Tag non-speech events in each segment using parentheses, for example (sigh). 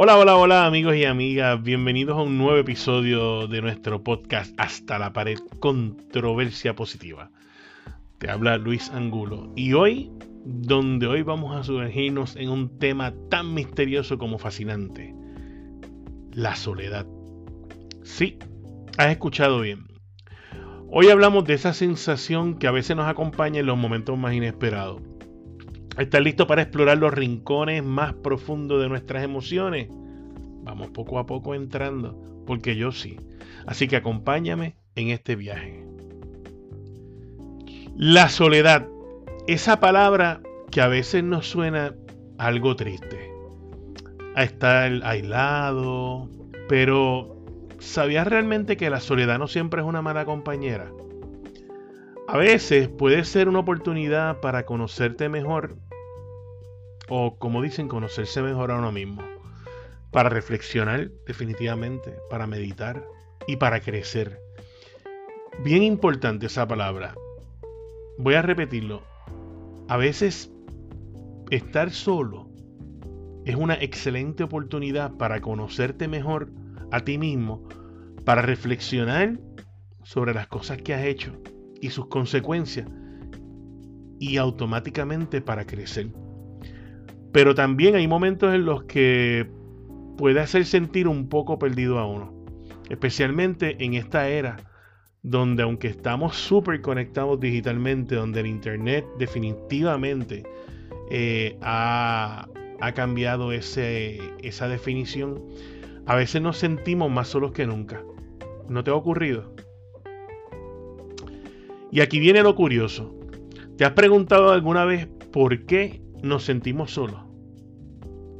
Hola, hola, hola amigos y amigas, bienvenidos a un nuevo episodio de nuestro podcast Hasta la pared, controversia positiva. Te habla Luis Angulo y hoy, donde hoy vamos a sumergirnos en un tema tan misterioso como fascinante, la soledad. Sí, has escuchado bien. Hoy hablamos de esa sensación que a veces nos acompaña en los momentos más inesperados ¿Estás listo para explorar los rincones más profundos de nuestras emociones? Vamos poco a poco entrando, porque yo sí. Así que acompáñame en este viaje. La soledad, esa palabra que a veces nos suena algo triste. A estar aislado, pero ¿sabías realmente que la soledad no siempre es una mala compañera? A veces puede ser una oportunidad para conocerte mejor o como dicen, conocerse mejor a uno mismo, para reflexionar definitivamente, para meditar y para crecer. Bien importante esa palabra. Voy a repetirlo. A veces estar solo es una excelente oportunidad para conocerte mejor a ti mismo, para reflexionar sobre las cosas que has hecho y sus consecuencias y automáticamente para crecer. Pero también hay momentos en los que puede hacer sentir un poco perdido a uno. Especialmente en esta era donde aunque estamos súper conectados digitalmente, donde el Internet definitivamente eh, ha, ha, cambiado esa definición, a veces nos sentimos más solos que nunca. ¿No te ha ocurrido? Y aquí viene lo curioso. ¿Te has preguntado alguna vez por qué nos sentimos solos.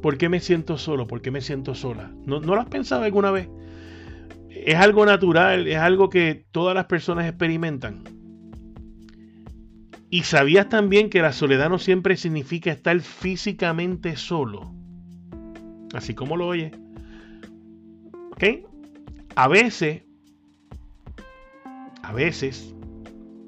¿Por qué me siento solo? ¿Por qué me siento sola? ¿No, lo has pensado alguna vez? Es algo natural, es algo que todas las personas experimentan. Y sabías también que la soledad no siempre significa estar físicamente solo. Así como lo oyes. ¿Ok? A veces, a veces,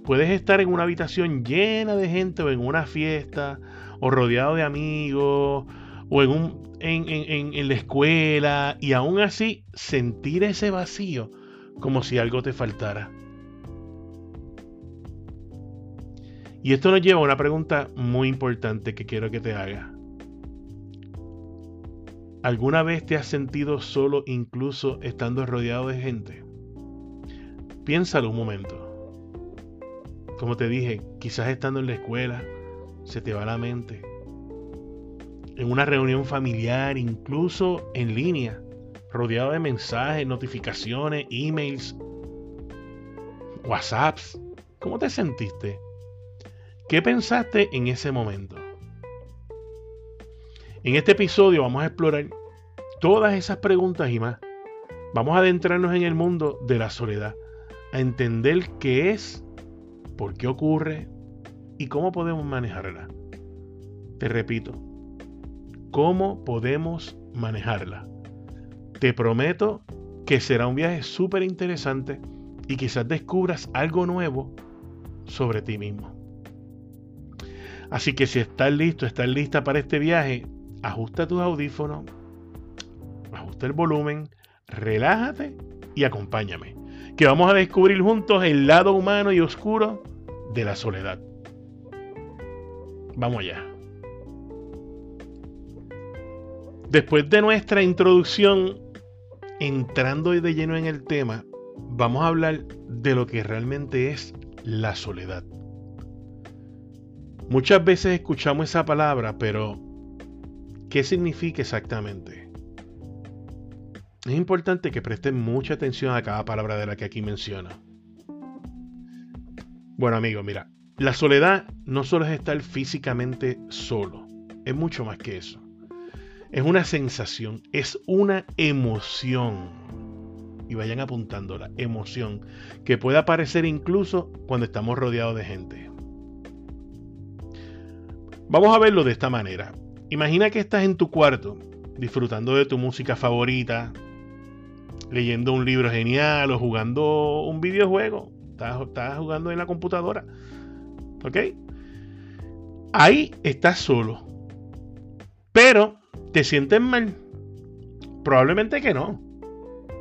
puedes estar en una habitación llena de gente o en una fiesta o rodeado de amigos, o en, un, en, la escuela, y aún así sentir ese vacío como si algo te faltara. Y esto nos lleva a una pregunta muy importante que quiero que te haga. ¿Alguna vez te has sentido solo incluso estando rodeado de gente? Piénsalo un momento. Como te dije, quizás estando en la escuela, se te va la mente. En una reunión familiar, incluso en línea, rodeado de mensajes, notificaciones, emails, WhatsApps. ¿Cómo te sentiste? ¿Qué pensaste en ese momento? En este episodio vamos a explorar todas esas preguntas y más. Vamos a adentrarnos en el mundo de la soledad, a entender qué es, por qué ocurre, y cómo podemos manejarla. Te repito, ¿cómo podemos manejarla? Te prometo que será un viaje súper interesante y quizás descubras algo nuevo sobre ti mismo. Así que si estás listo, estás lista para este viaje, ajusta tus audífonos, ajusta el volumen, relájate y acompáñame, que vamos a descubrir juntos el lado humano y oscuro de la soledad. Vamos allá. Después de nuestra introducción, entrando de lleno en el tema, vamos a hablar de lo que realmente es la soledad. Muchas veces escuchamos esa palabra, pero ¿qué significa exactamente? Es importante que presten mucha atención a cada palabra de la que aquí menciona. Bueno, amigo, mira, la soledad no solo es estar físicamente solo, es mucho más que eso. Es una sensación, es una emoción. Y vayan apuntando la emoción que puede aparecer incluso cuando estamos rodeados de gente. Vamos a verlo de esta manera. Imagina que estás en tu cuarto, disfrutando de tu música favorita, leyendo un libro genial o jugando un videojuego. Estás, estás jugando en la computadora ¿Ok? Ahí estás solo. Pero te sientes mal. Probablemente que no.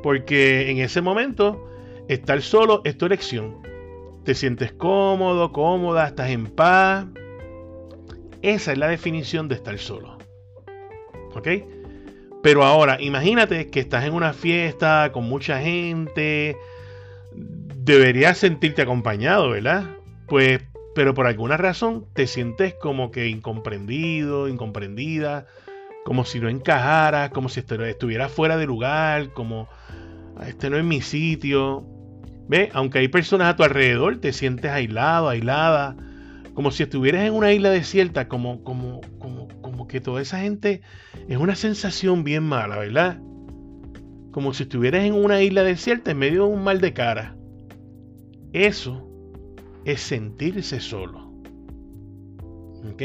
Porque en ese momento, estar solo es tu elección. Te sientes cómodo, cómoda, estás en paz. Esa es la definición de estar solo. ¿Ok? Pero ahora, imagínate que estás en una fiesta con mucha gente. Deberías sentirte acompañado, ¿verdad? Pues, pero por alguna razón te sientes como que incomprendido, incomprendida, como si no encajaras, como si estuvieras fuera de lugar, como este no es mi sitio. ¿Ve? Aunque hay personas a tu alrededor, te sientes aislado, aislada, como si estuvieras en una isla desierta, como, como, como, como que toda esa gente es una sensación bien mala, ¿verdad? Como si estuvieras en una isla desierta en medio de un mal de cara. Eso es sentirse solo. ¿Ok?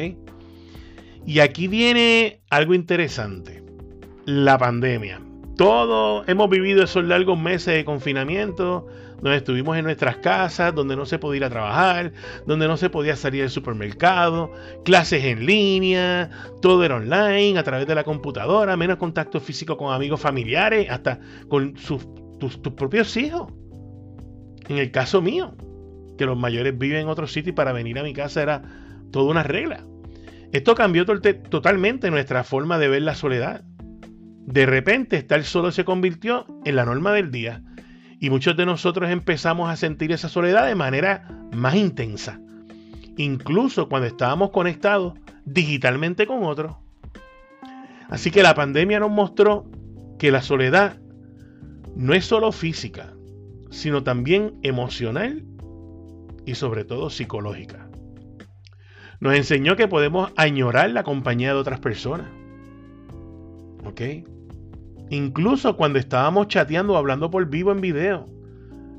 Y aquí viene algo interesante. La pandemia. Todos hemos vivido esos largos meses de confinamiento, donde estuvimos en nuestras casas, donde no se podía ir a trabajar, donde no se podía salir del supermercado, clases en línea, todo era online, a través de la computadora, menos contacto físico con amigos familiares, hasta con tus, propios hijos. En el caso mío, que los mayores viven en otro sitio y para venir a mi casa era toda una regla. Esto cambió totalmente nuestra forma de ver la soledad. De repente estar solo se convirtió en la norma del día y muchos de nosotros empezamos a sentir esa soledad de manera más intensa, incluso cuando estábamos conectados digitalmente con otros. Así que la pandemia nos mostró que la soledad no es solo física, sino también emocional y sobre todo psicológica. Nos enseñó que podemos añorar la compañía de otras personas. ¿Ok? Incluso cuando estábamos chateando o hablando por vivo en video,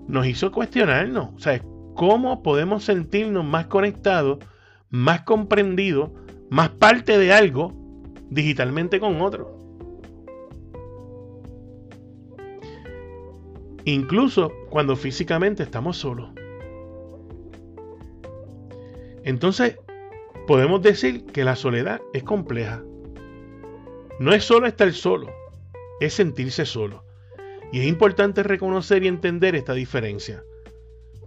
nos hizo cuestionarnos, o sea, cómo podemos sentirnos más conectados, más comprendidos, más parte de algo digitalmente con otro. Incluso cuando físicamente estamos solos. Entonces, podemos decir que la soledad es compleja. No es solo estar solo, es sentirse solo. Y es importante reconocer y entender esta diferencia,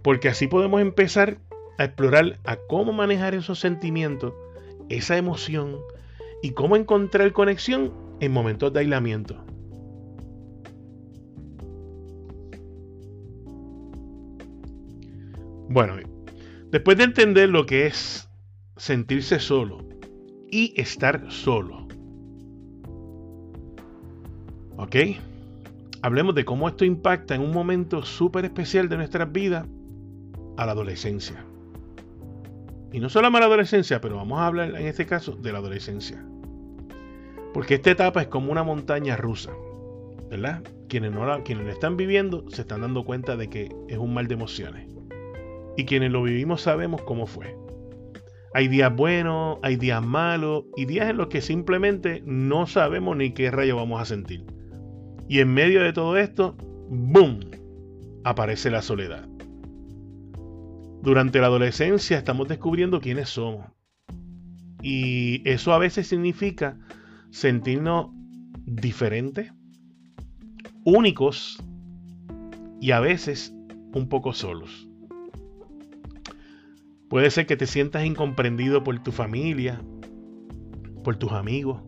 porque así podemos empezar a explorar a cómo manejar esos sentimientos, esa emoción y cómo encontrar conexión en momentos de aislamiento. Bueno, después de entender lo que es sentirse solo y estar solo, ¿Ok? Hablemos de cómo esto impacta en un momento súper especial de nuestras vidas a la adolescencia. Y no solo a la adolescencia, pero vamos a hablar en este caso de la adolescencia. Porque esta etapa es como una montaña rusa, ¿verdad? Quienes, no la, quienes lo están viviendo se están dando cuenta de que es un mal de emociones. Y quienes lo vivimos sabemos cómo fue. Hay días buenos, hay días malos y días en los que simplemente no sabemos ni qué rayo vamos a sentir. Y en medio de todo esto, ¡boom! aparece la soledad. Durante la adolescencia estamos descubriendo quiénes somos. Y eso a veces significa sentirnos diferentes, únicos y a veces un poco solos. Puede ser que te sientas incomprendido por tu familia, por tus amigos,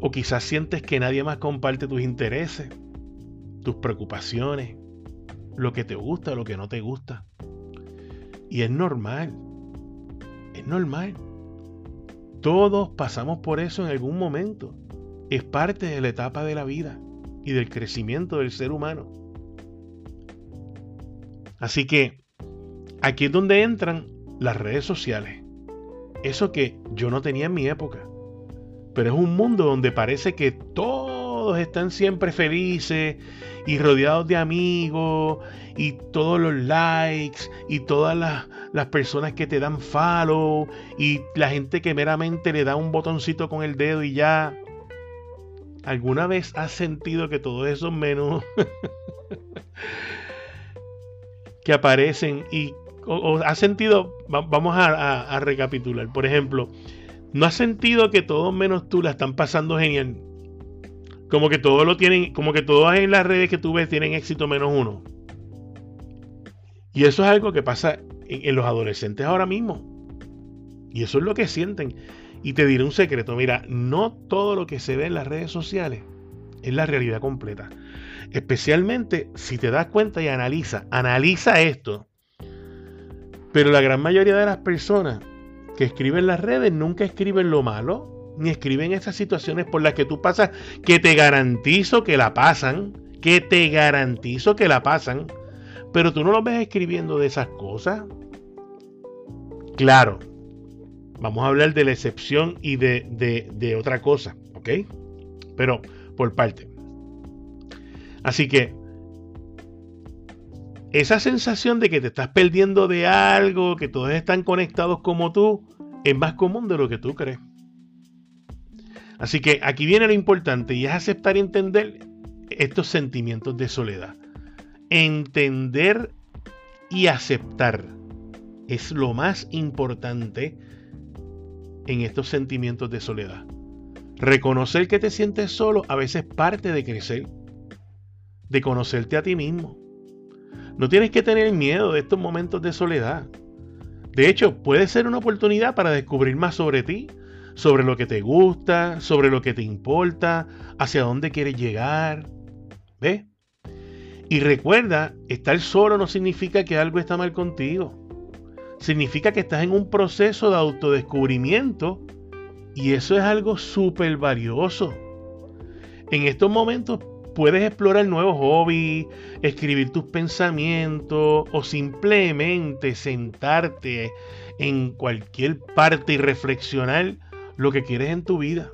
o quizás sientes que nadie más comparte tus intereses, tus preocupaciones, lo que te gusta, lo que no te gusta. Y es normal. Es normal. Todos pasamos por eso en algún momento. Es parte de la etapa de la vida y del crecimiento del ser humano. Así que aquí es donde entran las redes sociales. Eso que yo no tenía en mi época. Pero es un mundo donde parece que todos están siempre felices y rodeados de amigos y todos los likes y todas las, personas que te dan follow y la gente que meramente le da un botoncito con el dedo y ya. ¿Alguna vez has sentido que todos esos menús (laughs) que aparecen y o, has sentido, vamos a recapitular, por ejemplo, ¿No has sentido que todos menos tú la están pasando genial? Como que todos lo tienen, como que todas en las redes que tú ves tienen éxito menos uno. Y eso es algo que pasa en, los adolescentes ahora mismo. Y eso es lo que sienten. Y te diré un secreto, mira, no todo lo que se ve en las redes sociales es la realidad completa. Especialmente si te das cuenta y analiza, analiza esto. Pero la gran mayoría de las personas que escriben las redes nunca escriben lo malo, ni escriben esas situaciones por las que tú pasas, que te garantizo que la pasan, que te garantizo que la pasan, pero tú no lo ves escribiendo de esas cosas. Claro, vamos a hablar de la excepción y de, de, de otra cosa, ¿ok? Pero por parte. Así que esa sensación de que te estás perdiendo de algo, que todos están conectados como tú, es más común de lo que tú crees. Así que aquí viene lo importante y es aceptar y entender estos sentimientos de soledad. Entender y aceptar es lo más importante en estos sentimientos de soledad. Reconocer que te sientes solo a veces parte de crecer, de conocerte a ti mismo. No tienes que tener miedo de estos momentos de soledad. De hecho, puede ser una oportunidad para descubrir más sobre ti, sobre lo que te gusta, sobre lo que te importa, hacia dónde quieres llegar. ¿Ves? Y recuerda, estar solo no significa que algo está mal contigo. Significa que estás en un proceso de autodescubrimiento y eso es algo súper valioso. En estos momentos puedes explorar nuevos hobbies, escribir tus pensamientos o simplemente sentarte en cualquier parte y reflexionar lo que quieres en tu vida.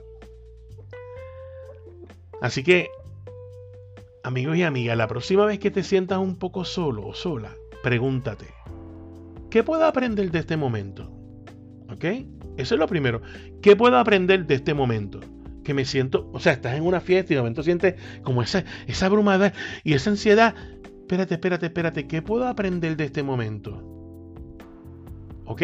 Así que, amigos y amigas, la próxima vez que te sientas un poco solo o sola, pregúntate, ¿qué puedo aprender de este momento? ¿Ok? Eso es lo primero. ¿Qué puedo aprender de este momento? Que me siento, o sea, estás en una fiesta y de momento sientes como esa, esa abrumada y esa ansiedad. Espérate, espérate, espérate. ¿Qué puedo aprender de este momento? ¿Ok?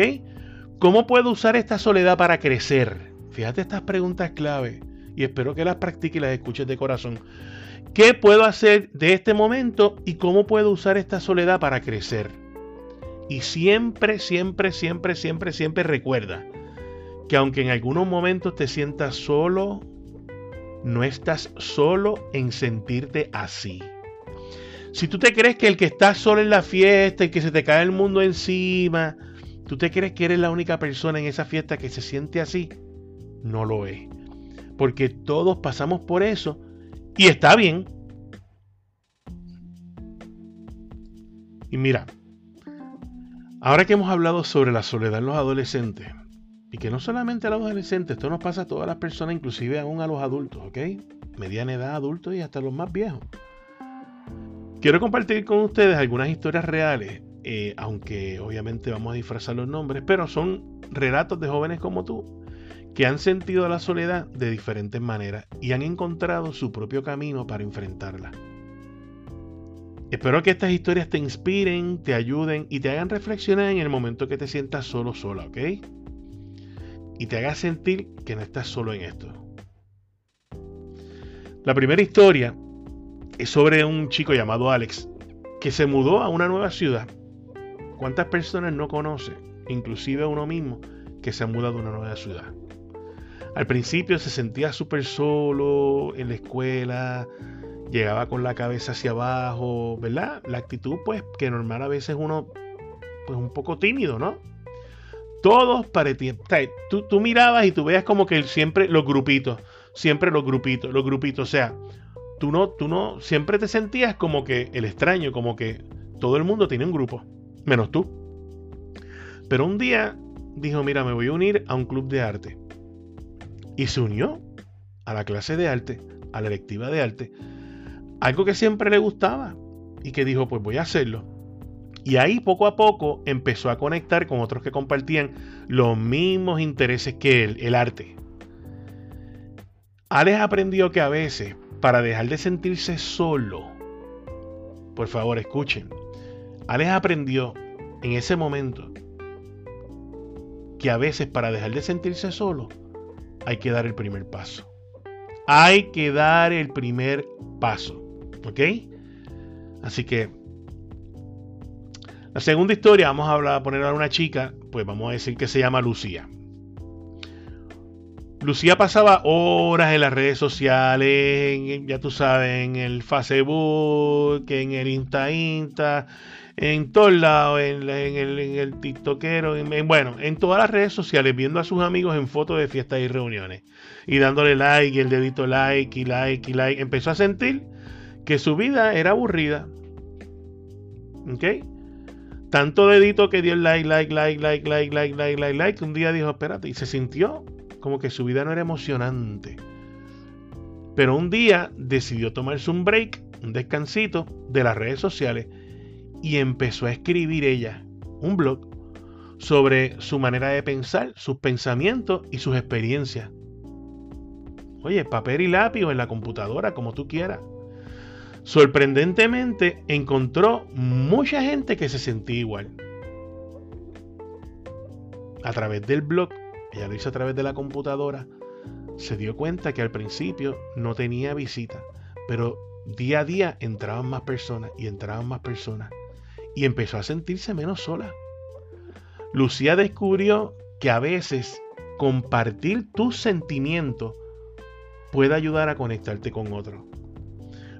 ¿Cómo puedo usar esta soledad para crecer? Fíjate estas preguntas clave y espero que las practiques y las escuches de corazón. ¿Qué puedo hacer de este momento y cómo puedo usar esta soledad para crecer? Y siempre, siempre, siempre, siempre, siempre recuerda, que aunque en algunos momentos te sientas solo, no estás solo en sentirte así. Si tú te crees que el que está solo en la fiesta y que se te cae el mundo encima, tú te crees que eres la única persona en esa fiesta que se siente así, no lo es. Porque todos pasamos por eso y está bien. Y mira, ahora que hemos hablado sobre la soledad en los adolescentes, y que no solamente a los adolescentes, esto nos pasa a todas las personas, inclusive aún a los adultos, ¿ok? Mediana edad, adultos y hasta los más viejos. Quiero compartir con ustedes algunas historias reales, eh, aunque obviamente vamos a disfrazar los nombres, pero son relatos de jóvenes como tú, que han sentido la soledad de diferentes maneras y han encontrado su propio camino para enfrentarla. Espero que estas historias te inspiren, te ayuden y te hagan reflexionar en el momento que te sientas solo sola, ¿ok? Y te haga sentir que no estás solo en esto. La primera historia es sobre un chico llamado Alex que se mudó a una nueva ciudad. ¿Cuántas personas no conoce, inclusive uno mismo, que se ha mudado a una nueva ciudad? Al principio se sentía súper solo en la escuela, llegaba con la cabeza hacia abajo, ¿verdad? La actitud, pues, que normal a veces uno, pues, un poco tímido, ¿no? Todos parecían. Tú, tú mirabas y tú veías como que siempre los grupitos, siempre los grupitos, los grupitos. O sea, tú no, tú no, siempre te sentías como que el extraño, como que todo el mundo tiene un grupo, menos tú. Pero un día dijo, mira, me voy a unir a un club de arte. Y se unió a la clase de arte, a la electiva de arte, algo que siempre le gustaba y que dijo, pues voy a hacerlo. Y ahí poco a poco empezó a conectar con otros que compartían los mismos intereses que él, el arte. Alex aprendió que a veces, para dejar de sentirse solo, por favor escuchen, Alex aprendió en ese momento que a veces para dejar de sentirse solo hay que dar el primer paso. Hay que dar el primer paso. ¿Ok? Así que la segunda historia, vamos a hablar, poner a una chica, pues vamos a decir que se llama Lucía. Lucía pasaba horas en las redes sociales, ya tú sabes, en el Facebook, en el Insta Insta, en todos lados, en, el, TikTokero, en, bueno, en todas las redes sociales, viendo a sus amigos en fotos de fiestas y reuniones. Y dándole like, y el dedito like, y like, y like. Empezó a sentir que su vida era aburrida. ¿Ok? Tanto dedito que dio el like, like, like, like, like, like, like, like, like, que un día dijo, espérate, y se sintió como que su vida no era emocionante. Pero un día decidió tomarse un break, un descansito de las redes sociales y empezó a escribir ella un blog sobre su manera de pensar, sus pensamientos y sus experiencias. Oye, papel y lápiz o en la computadora, como tú quieras. Sorprendentemente encontró mucha gente que se sentía igual. A través del blog ella lo hizo a través de la computadora, se dio cuenta que al principio no tenía visita, pero día a día entraban más personas y entraban más personas y empezó a sentirse menos sola. Lucía descubrió que a veces compartir tus sentimientos puede ayudar a conectarte con otro.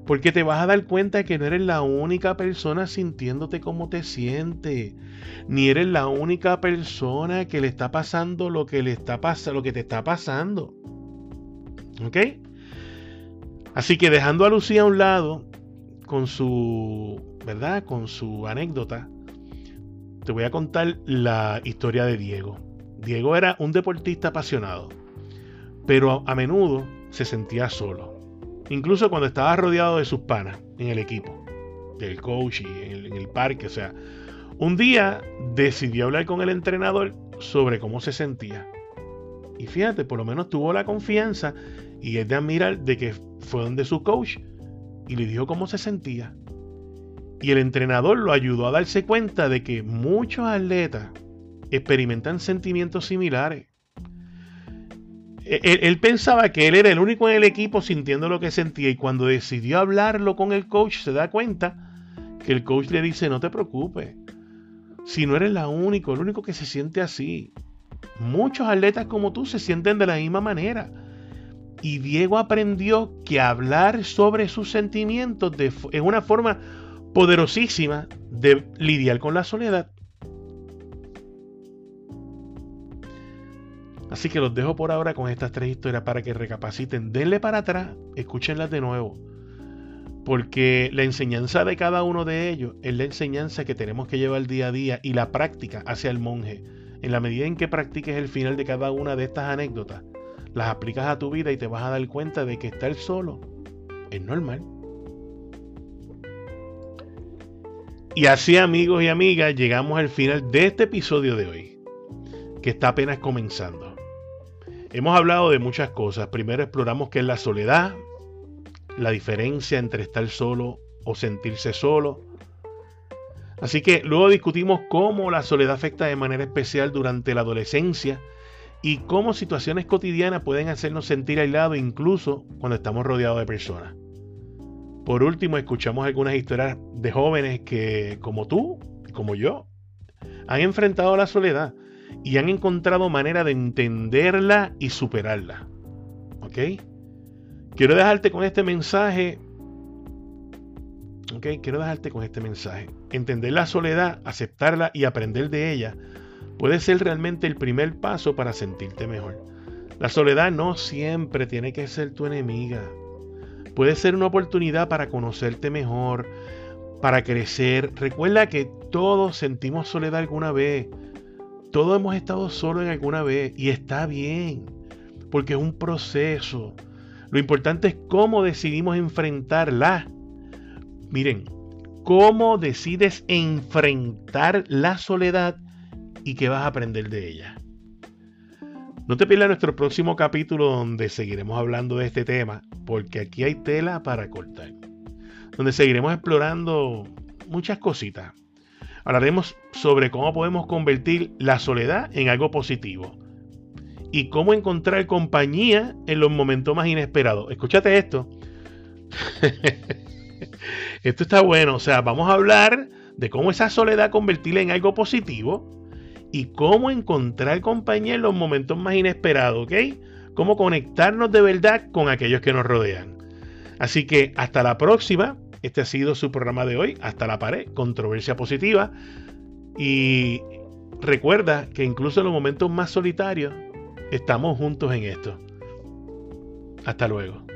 Porque te vas a dar cuenta que no eres la única persona sintiéndote como te sientes. Ni eres la única persona que le está pasando lo que le está lo que te está pasando. ¿Ok? Así que dejando a Lucía a un lado con su, ¿verdad? Con su anécdota, te voy a contar la historia de Diego. Diego era un deportista apasionado, pero a menudo se sentía solo. Incluso cuando estaba rodeado de sus panas en el equipo, del coach y en el, parque. O sea, un día decidió hablar con el entrenador sobre cómo se sentía. Y fíjate, por lo menos tuvo la confianza y es de admirar de que fue donde su coach y le dijo cómo se sentía. Y el entrenador lo ayudó a darse cuenta de que muchos atletas experimentan sentimientos similares él, pensaba que él era el único en el equipo sintiendo lo que sentía y cuando decidió hablarlo con el coach se da cuenta que el coach le dice no te preocupes, si no eres la único, el único que se siente así. Muchos atletas como tú se sienten de la misma manera. Y Diego aprendió que hablar sobre sus sentimientos es una forma poderosísima de lidiar con la soledad. Así que los dejo por ahora con estas tres historias para que recapaciten. Denle para atrás, escúchenlas de nuevo. Porque la enseñanza de cada uno de ellos es la enseñanza que tenemos que llevar día a día y la práctica hacia el monje. En la medida en que practiques el final de cada una de estas anécdotas, las aplicas a tu vida y te vas a dar cuenta de que estar solo es normal. Y así amigos y amigas llegamos al final de este episodio de hoy, que está apenas comenzando. Hemos hablado de muchas cosas. Primero exploramos qué es la soledad, la diferencia entre estar solo o sentirse solo. Así que luego discutimos cómo la soledad afecta de manera especial durante la adolescencia y cómo situaciones cotidianas pueden hacernos sentir aislados incluso cuando estamos rodeados de personas. Por último, escuchamos algunas historias de jóvenes que, como tú, como yo, han enfrentado la soledad y han encontrado manera de entenderla y superarla. ¿Ok? Quiero dejarte con este mensaje. ¿Ok? Quiero dejarte con este mensaje. Entender la soledad, aceptarla y aprender de ella puede ser realmente el primer paso para sentirte mejor. La soledad no siempre tiene que ser tu enemiga. Puede ser una oportunidad para conocerte mejor, para crecer. Recuerda que todos sentimos soledad alguna vez. Todos hemos estado solos en alguna vez y está bien, porque es un proceso. Lo importante es cómo decidimos enfrentarla. Miren, cómo decides enfrentar la soledad y qué vas a aprender de ella. No te pierdas nuestro próximo capítulo donde seguiremos hablando de este tema, porque aquí hay tela para cortar. Donde seguiremos explorando muchas cositas. Hablaremos sobre cómo podemos convertir la soledad en algo positivo. y cómo encontrar compañía en los momentos más inesperados. Escúchate esto. (laughs) esto está bueno. O sea, vamos a hablar de cómo esa soledad convertirla en algo positivo y cómo encontrar compañía en los momentos más inesperados, ¿ok? Cómo conectarnos de verdad con aquellos que nos rodean. Así que hasta la próxima. Este ha sido su programa de hoy, Hasta la pared, controversia positiva. Y recuerda que incluso en los momentos más solitarios estamos juntos en esto. Hasta luego.